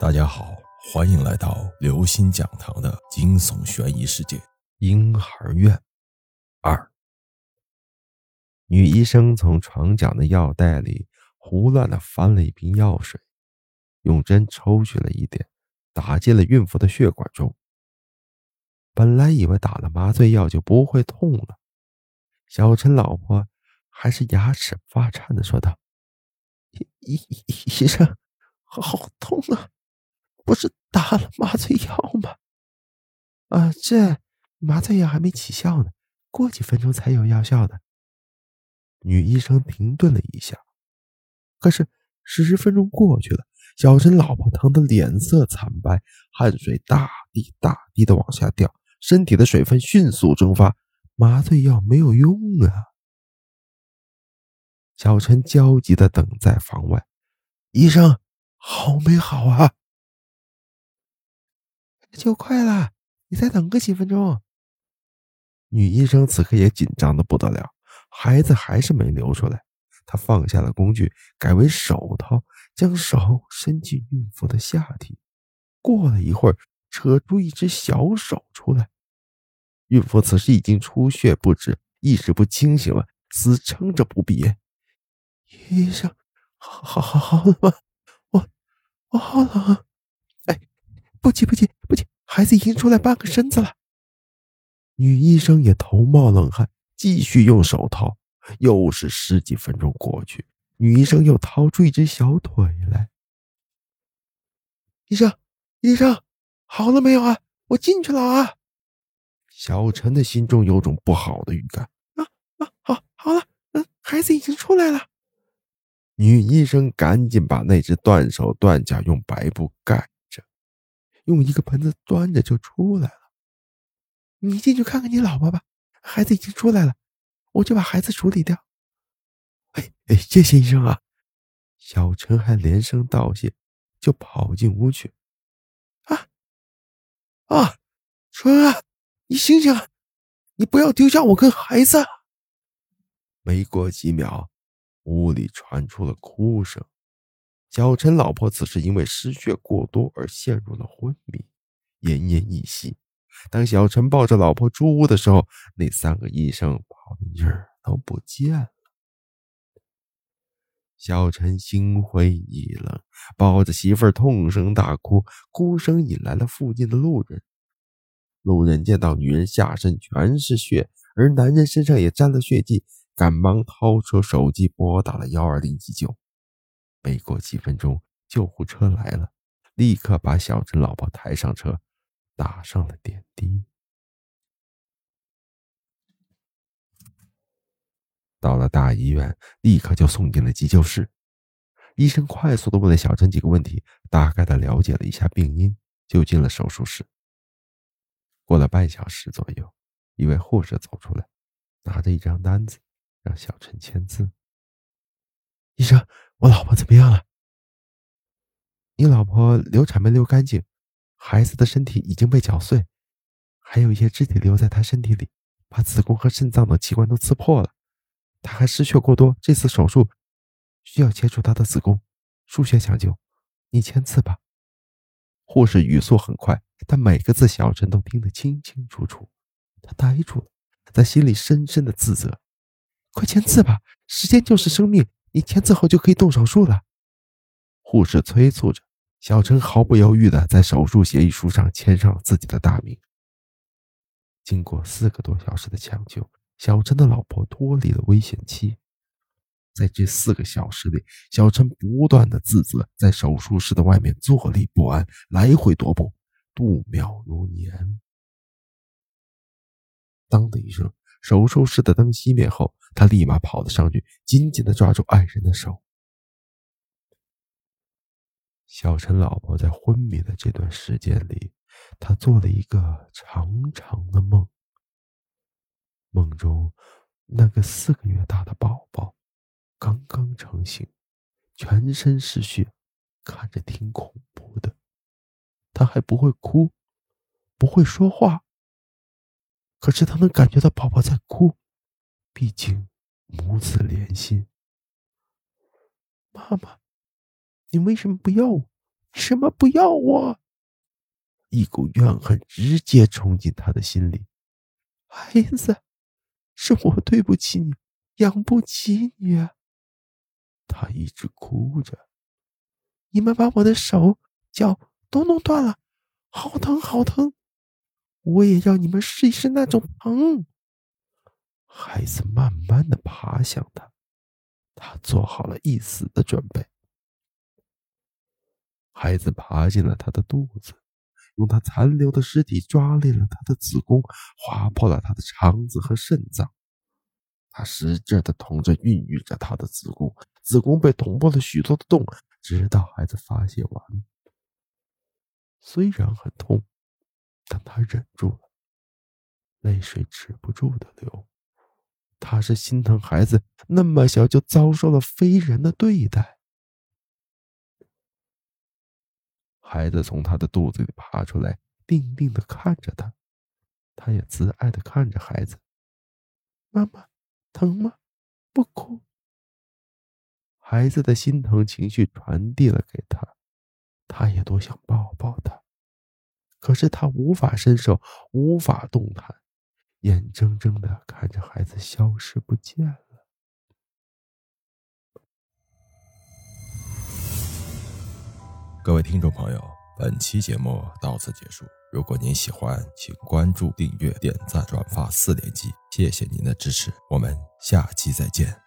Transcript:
大家好，欢迎来到刘星讲堂的惊悚悬疑世界《婴孩院二》。女医生从床角的药袋里胡乱的翻了一瓶药水，用针抽取了一点，打进了孕妇的血管中。本来以为打了麻醉药就不会痛了，小陈老婆还是牙齿发颤的说道：“医医医生，好痛啊！”不是打了麻醉药吗？啊，这麻醉药还没起效呢，过几分钟才有药效的。女医生停顿了一下，可是十分钟过去了，小陈老婆疼得脸色惨白，汗水大滴大滴的往下掉，身体的水分迅速蒸发，麻醉药没有用啊！小陈焦急的等在房外，医生好没好啊？就快了，你再等个几分钟。女医生此刻也紧张的不得了，孩子还是没流出来。她放下了工具，改为手套，将手伸进孕妇的下体。过了一会儿，扯出一只小手出来。孕妇此时已经出血不止，意识不清醒了，死撑着不闭眼。医生，好好好好了吗？我我好冷。哎，不急不急。孩子已经出来半个身子了，女医生也头冒冷汗，继续用手掏。又是十几分钟过去，女医生又掏出一只小腿来。医生，医生，好了没有啊？我进去了啊！小陈的心中有种不好的预感。啊啊，好，好了，嗯，孩子已经出来了。女医生赶紧把那只断手断脚用白布盖。用一个盆子端着就出来了。你进去看看你老婆吧，孩子已经出来了，我就把孩子处理掉。哎哎，谢谢医生啊！小陈还连声道谢，就跑进屋去。啊啊，春啊，你醒醒，你不要丢下我跟孩子！没过几秒，屋里传出了哭声。小陈老婆此时因为失血过多而陷入了昏迷，奄奄一息。当小陈抱着老婆出屋的时候，那三个医生跑的影儿都不见了。小陈心灰意冷，抱着媳妇儿痛声大哭，哭声引来了附近的路人。路人见到女人下身全是血，而男人身上也沾了血迹，赶忙掏出手机拨打了幺二零急救。没过几分钟，救护车来了，立刻把小陈老婆抬上车，打上了点滴。到了大医院，立刻就送进了急救室。医生快速的问了小陈几个问题，大概的了解了一下病因，就进了手术室。过了半小时左右，一位护士走出来，拿着一张单子，让小陈签字。医生，我老婆怎么样了？你老婆流产没流干净，孩子的身体已经被绞碎，还有一些肢体留在她身体里，把子宫和肾脏等器官都刺破了。她还失血过多，这次手术需要切除她的子宫，输血抢救。你签字吧。护士语速很快，但每个字小陈都听得清清楚楚。他呆住了，在心里深深的自责。快签字吧，时间就是生命。你签字后就可以动手术了，护士催促着。小陈毫不犹豫地在手术协议书上签上了自己的大名。经过四个多小时的抢救，小陈的老婆脱离了危险期。在这四个小时里，小陈不断的自责，在手术室的外面坐立不安，来回踱步，度秒如年。当的一声。手术室的灯熄灭后，他立马跑了上去，紧紧的抓住爱人的手。小陈老婆在昏迷的这段时间里，他做了一个长长的梦。梦中，那个四个月大的宝宝刚刚成型，全身是血，看着挺恐怖的。他还不会哭，不会说话。可是他能感觉到宝宝在哭，毕竟母子连心。妈妈，你为什么不要我？什么不要我？一股怨恨直接冲进他的心里。孩子，是我对不起你，养不起你。他一直哭着。你们把我的手脚都弄断了，好疼好疼！我也要你们试一试那种疼。孩子慢慢的爬向他，他做好了一死的准备。孩子爬进了他的肚子，用他残留的尸体抓裂了他的子宫，划破了他的肠子和肾脏。他使劲的捅着、孕育着他的子宫，子宫被捅破了许多的洞。直到孩子发泄完，虽然很痛，但他忍住了，泪水止不住的流。他是心疼孩子那么小就遭受了非人的对待。孩子从他的肚子里爬出来，定定的看着他，他也慈爱的看着孩子。妈妈，疼吗？不哭。孩子的心疼情绪传递了给他，他也多想抱抱他，可是他无法伸手，无法动弹，眼睁睁的看着孩子消失不见了。各位听众朋友，本期节目到此结束。如果您喜欢，请关注、订阅、点赞、转发四连击，谢谢您的支持，我们下期再见。